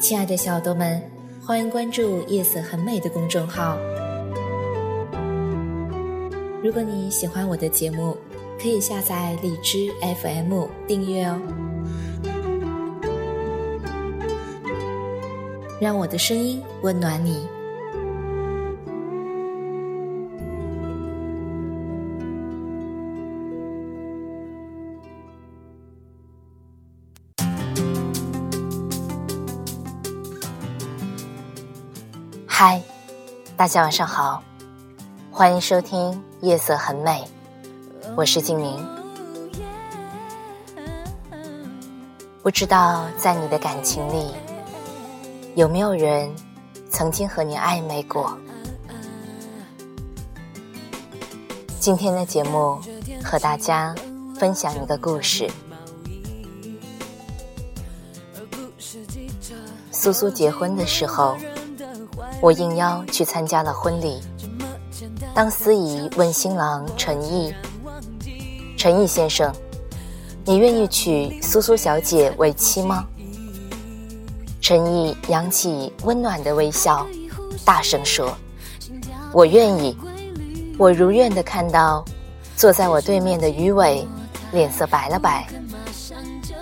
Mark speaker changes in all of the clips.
Speaker 1: 亲爱的小豆们，欢迎关注“夜色很美”的公众号。如果你喜欢我的节目，可以下载荔枝 FM 订阅哦，让我的声音温暖你。嗨，大家晚上好，欢迎收听《夜色很美》，我是静明。不知道在你的感情里，有没有人曾经和你暧昧过？今天的节目和大家分享一个故事。苏苏结婚的时候。我应邀去参加了婚礼。当司仪问新郎陈毅：“陈毅先生，你愿意娶苏苏小姐为妻吗？”陈毅扬起温暖的微笑，大声说：“我愿意。”我如愿的看到坐在我对面的于伟脸色白了白。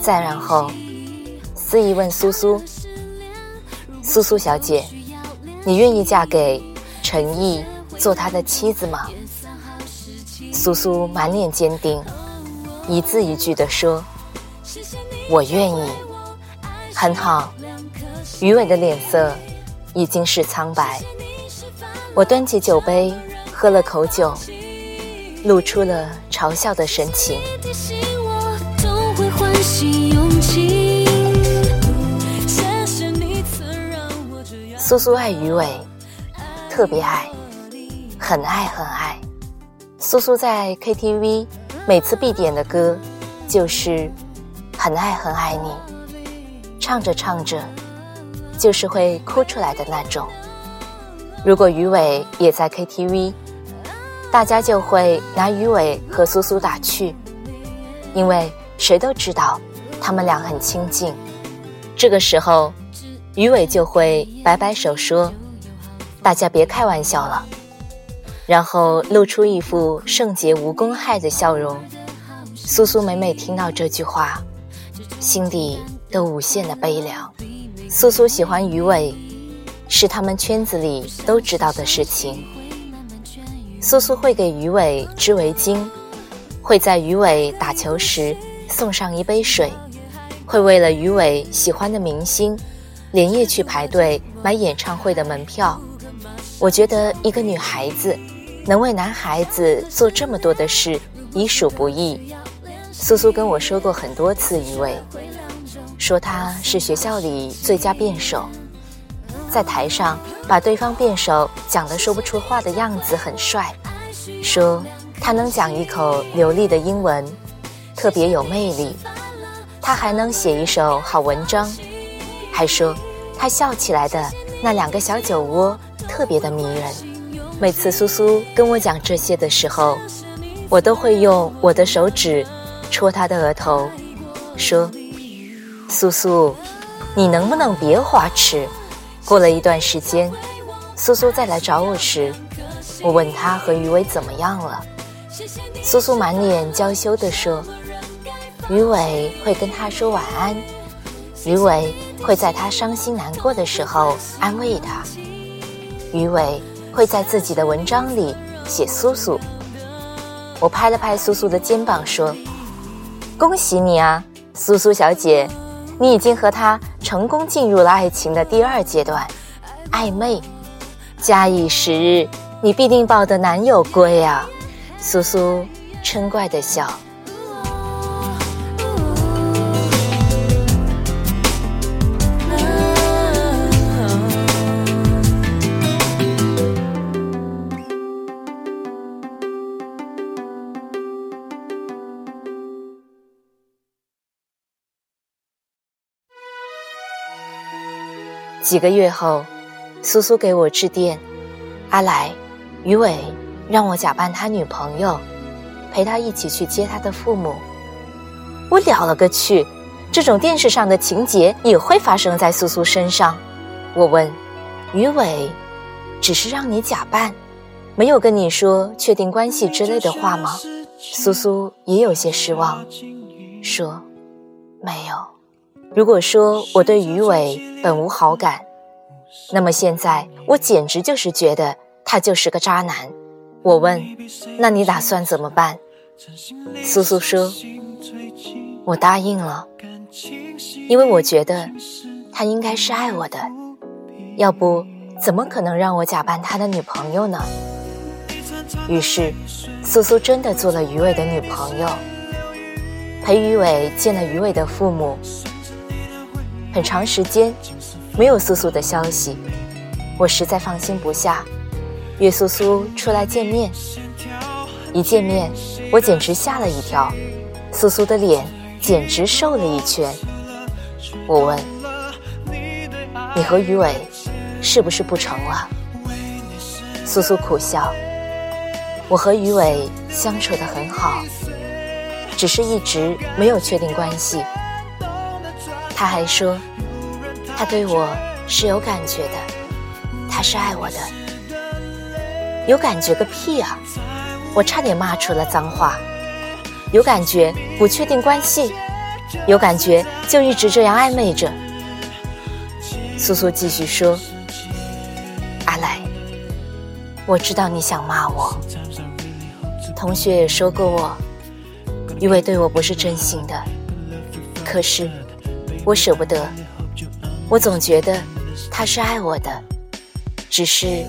Speaker 1: 再然后，司仪问苏苏：“苏苏小姐。”你愿意嫁给陈毅做他的妻子吗？苏苏满脸坚定，一字一句地说：“我愿意。”很好，余伟的脸色已经是苍白。我端起酒杯喝了口酒，露出了嘲笑的神情。苏苏爱鱼尾，特别爱，很爱很爱。苏苏在 KTV 每次必点的歌就是《很爱很爱你》，唱着唱着就是会哭出来的那种。如果鱼尾也在 KTV，大家就会拿鱼尾和苏苏打趣，因为谁都知道他们俩很亲近。这个时候。鱼尾就会摆摆手说：“大家别开玩笑了。”然后露出一副圣洁无公害的笑容。苏苏每每听到这句话，心底都无限的悲凉。苏苏喜欢鱼尾，是他们圈子里都知道的事情。苏苏会给鱼尾织围巾，会在鱼尾打球时送上一杯水，会为了鱼尾喜欢的明星。连夜去排队买演唱会的门票，我觉得一个女孩子能为男孩子做这么多的事，已属不易。苏苏跟我说过很多次，余伟说他是学校里最佳辩手，在台上把对方辩手讲得说不出话的样子很帅，说他能讲一口流利的英文，特别有魅力，他还能写一首好文章。还说他笑起来的那两个小酒窝特别的迷人。每次苏苏跟我讲这些的时候，我都会用我的手指戳他的额头，说：“苏苏，你能不能别花痴？”过了一段时间，苏苏再来找我时，我问他和于伟怎么样了。苏苏满脸娇羞地说：“于伟会跟他说晚安。”于伟会在他伤心难过的时候安慰他，于伟会在自己的文章里写苏苏。我拍了拍苏苏的肩膀说：“恭喜你啊，苏苏小姐，你已经和他成功进入了爱情的第二阶段，暧昧。假以时日，你必定抱得男友归啊！”苏苏嗔怪的笑。几个月后，苏苏给我致电：“阿来，于伟让我假扮他女朋友，陪他一起去接他的父母。”我了了个去！这种电视上的情节也会发生在苏苏身上。我问：“于伟，只是让你假扮，没有跟你说确定关系之类的话吗？”苏苏也有些失望，说：“没有。如果说我对于伟本无好感，那么现在我简直就是觉得他就是个渣男。”我问：“那你打算怎么办？”苏苏说：“我答应了，因为我觉得他应该是爱我的，要不怎么可能让我假扮他的女朋友呢？”于是，苏苏真的做了于伟的女朋友，陪于伟见了于伟的父母。很长时间没有苏苏的消息，我实在放心不下，约苏苏出来见面。一见面，我简直吓了一跳，苏苏的脸简直瘦了一圈。我问：“你和于伟是不是不成了？”苏苏苦笑。我和于伟相处的很好，只是一直没有确定关系。他还说，他对我是有感觉的，他是爱我的。有感觉个屁啊！我差点骂出了脏话。有感觉不确定关系，有感觉就一直这样暧昧着。苏苏继续说：“阿来，我知道你想骂我。”同学也说过我，于伟对我不是真心的，可是我舍不得，我总觉得他是爱我的，只是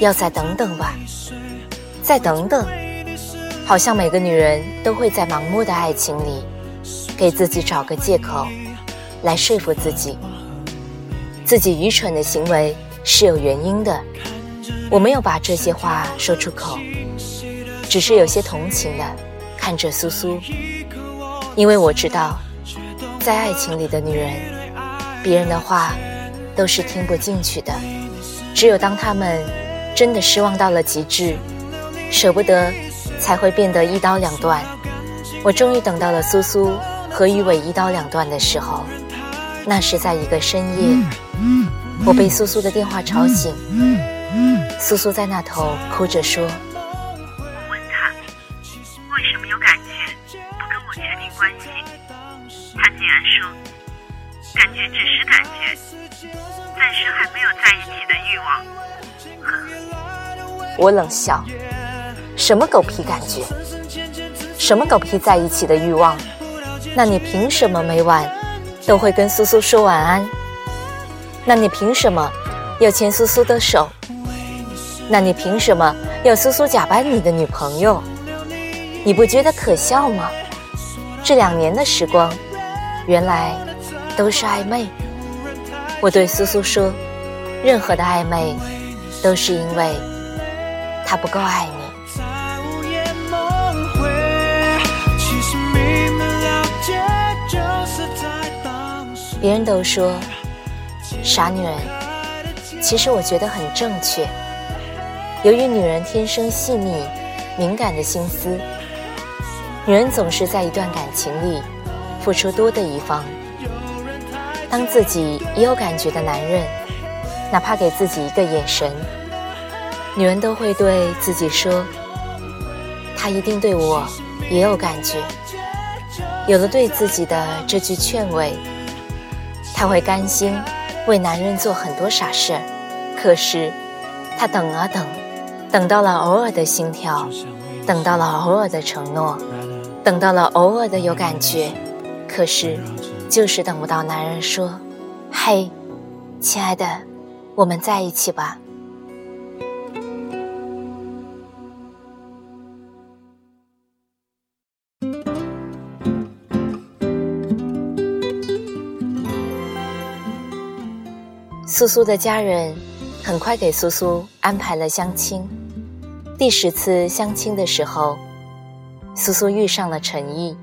Speaker 1: 要再等等吧，再等等，好像每个女人都会在盲目的爱情里，给自己找个借口，来说服自己，自己愚蠢的行为是有原因的，我没有把这些话说出口。只是有些同情的看着苏苏，因为我知道，在爱情里的女人，别人的话都是听不进去的。只有当他们真的失望到了极致，舍不得，才会变得一刀两断。我终于等到了苏苏和于伟一刀两断的时候，那是在一个深夜，我被苏苏的电话吵醒，苏苏在那头哭着说。我冷笑，什么狗屁感觉？什么狗屁在一起的欲望？那你凭什么每晚都会跟苏苏说晚安？那你凭什么要牵苏苏的手？那你凭什么要苏苏假扮你的女朋友？你不觉得可笑吗？这两年的时光，原来。都是暧昧。我对苏苏说：“任何的暧昧，都是因为他不够爱你。”别人都说傻女人，其实我觉得很正确。由于女人天生细腻、敏感的心思，女人总是在一段感情里付出多的一方。当自己也有感觉的男人，哪怕给自己一个眼神，女人都会对自己说：“他一定对我也有感觉。”有了对自己的这句劝慰，她会甘心为男人做很多傻事。可是，她等啊等，等到了偶尔的心跳，等到了偶尔的承诺，等到了偶尔的有感觉，可是。就是等不到男人说：“嘿，亲爱的，我们在一起吧。”苏苏的家人很快给苏苏安排了相亲。第十次相亲的时候，苏苏遇上了陈毅。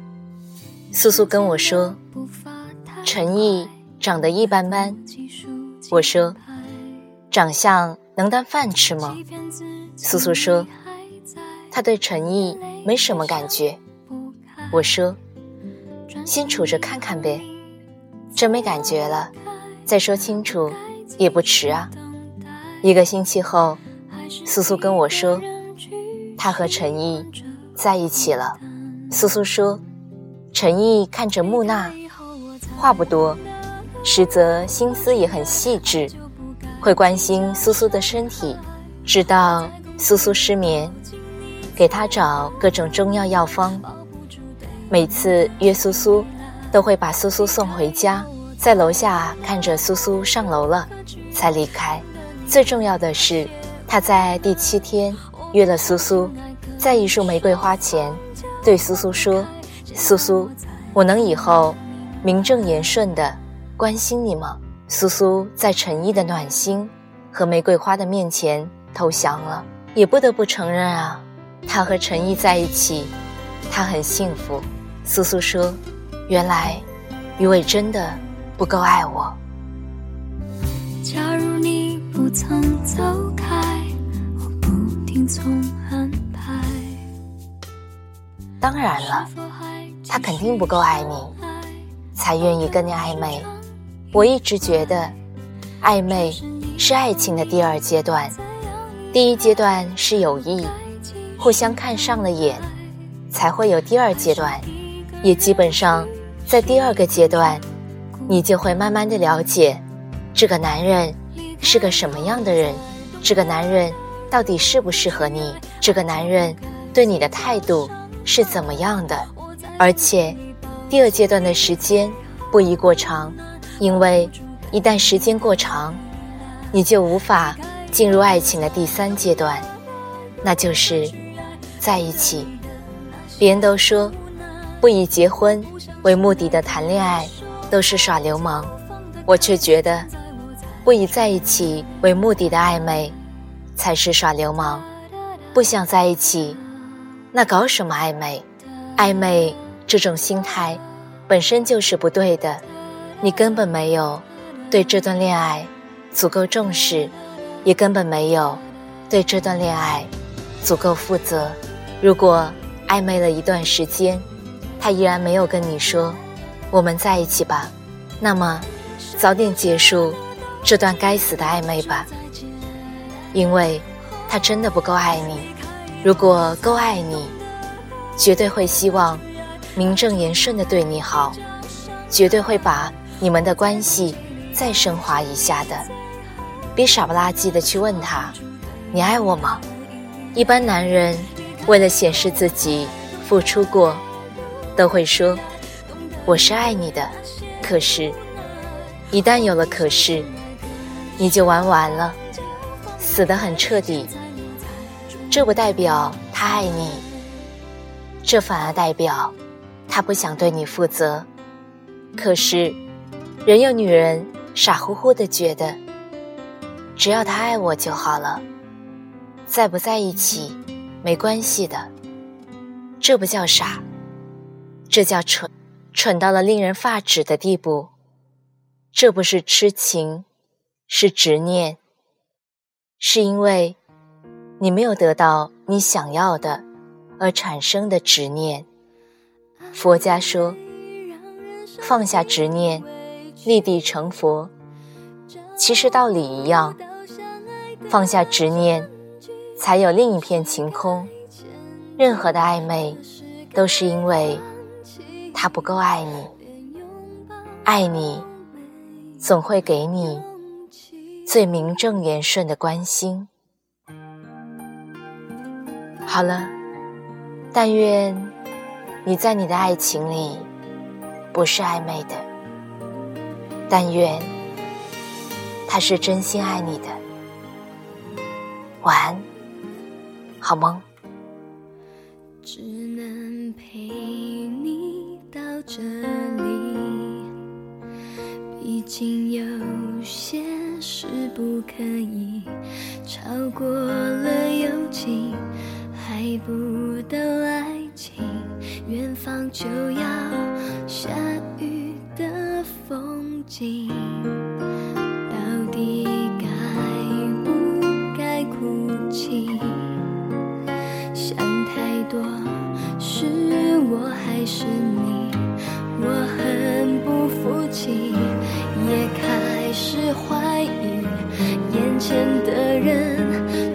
Speaker 1: 苏苏跟我说。陈毅长得一般般，我说：“长相能当饭吃吗？”苏苏说：“他对陈毅没什么感觉。”我说：“先处着看看呗，真没感觉了，再说清楚也不迟啊。”一个星期后，苏苏跟我说，他和陈毅在一起了。苏苏说，陈毅看着木讷，话不多，实则心思也很细致，会关心苏苏的身体，知道苏苏失眠，给他找各种中药药方。每次约苏苏，都会把苏苏送回家，在楼下看着苏苏上楼了，才离开。最重要的是，他在第七天约了苏苏，在一束玫瑰花前，对苏苏说：“苏苏，我能以后名正言顺的关心你吗？”苏苏在陈毅的暖心和玫瑰花的面前投降了。也不得不承认啊，他和陈毅在一起，他很幸福。苏苏说：“原来，余伟真的不够爱我。”假如你。不曾走开，我不听从安排。当然了，他肯定不够爱你，才愿意跟你暧昧。我一直觉得，暧昧是爱情的第二阶段，第一阶段是友谊，互相看上了眼，才会有第二阶段。也基本上在第二个阶段，你就会慢慢的了解这个男人。是个什么样的人？这个男人到底适不适合你？这个男人对你的态度是怎么样的？而且，第二阶段的时间不宜过长，因为一旦时间过长，你就无法进入爱情的第三阶段，那就是在一起。别人都说，不以结婚为目的的谈恋爱都是耍流氓，我却觉得。不以在一起为目的的暧昧，才是耍流氓。不想在一起，那搞什么暧昧？暧昧这种心态，本身就是不对的。你根本没有对这段恋爱足够重视，也根本没有对这段恋爱足够负责。如果暧昧了一段时间，他依然没有跟你说“我们在一起吧”，那么早点结束。这段该死的暧昧吧，因为他真的不够爱你。如果够爱你，绝对会希望名正言顺的对你好，绝对会把你们的关系再升华一下的。别傻不拉几的去问他，你爱我吗？一般男人为了显示自己付出过，都会说我是爱你的。可是，一旦有了可是。你就玩完了，死得很彻底。这不代表他爱你，这反而代表他不想对你负责。可是，人有女人傻乎乎的觉得，只要他爱我就好了，在不在一起没关系的。这不叫傻，这叫蠢，蠢到了令人发指的地步。这不是痴情。是执念，是因为你没有得到你想要的而产生的执念。佛家说，放下执念，立地成佛。其实道理一样，放下执念，才有另一片晴空。任何的暧昧，都是因为他不够爱你。爱你，总会给你。最名正言顺的关心。好了，但愿你在你的爱情里不是暧昧的，但愿他是真心爱你的。晚安，好梦。只能陪你到这里，毕竟有些。事不可以超过了友情，还不到爱情，远方就要下雨的风到底
Speaker 2: 该不该哭泣？想太多，是我还是你？我很不服气，也开始怀疑眼前的人。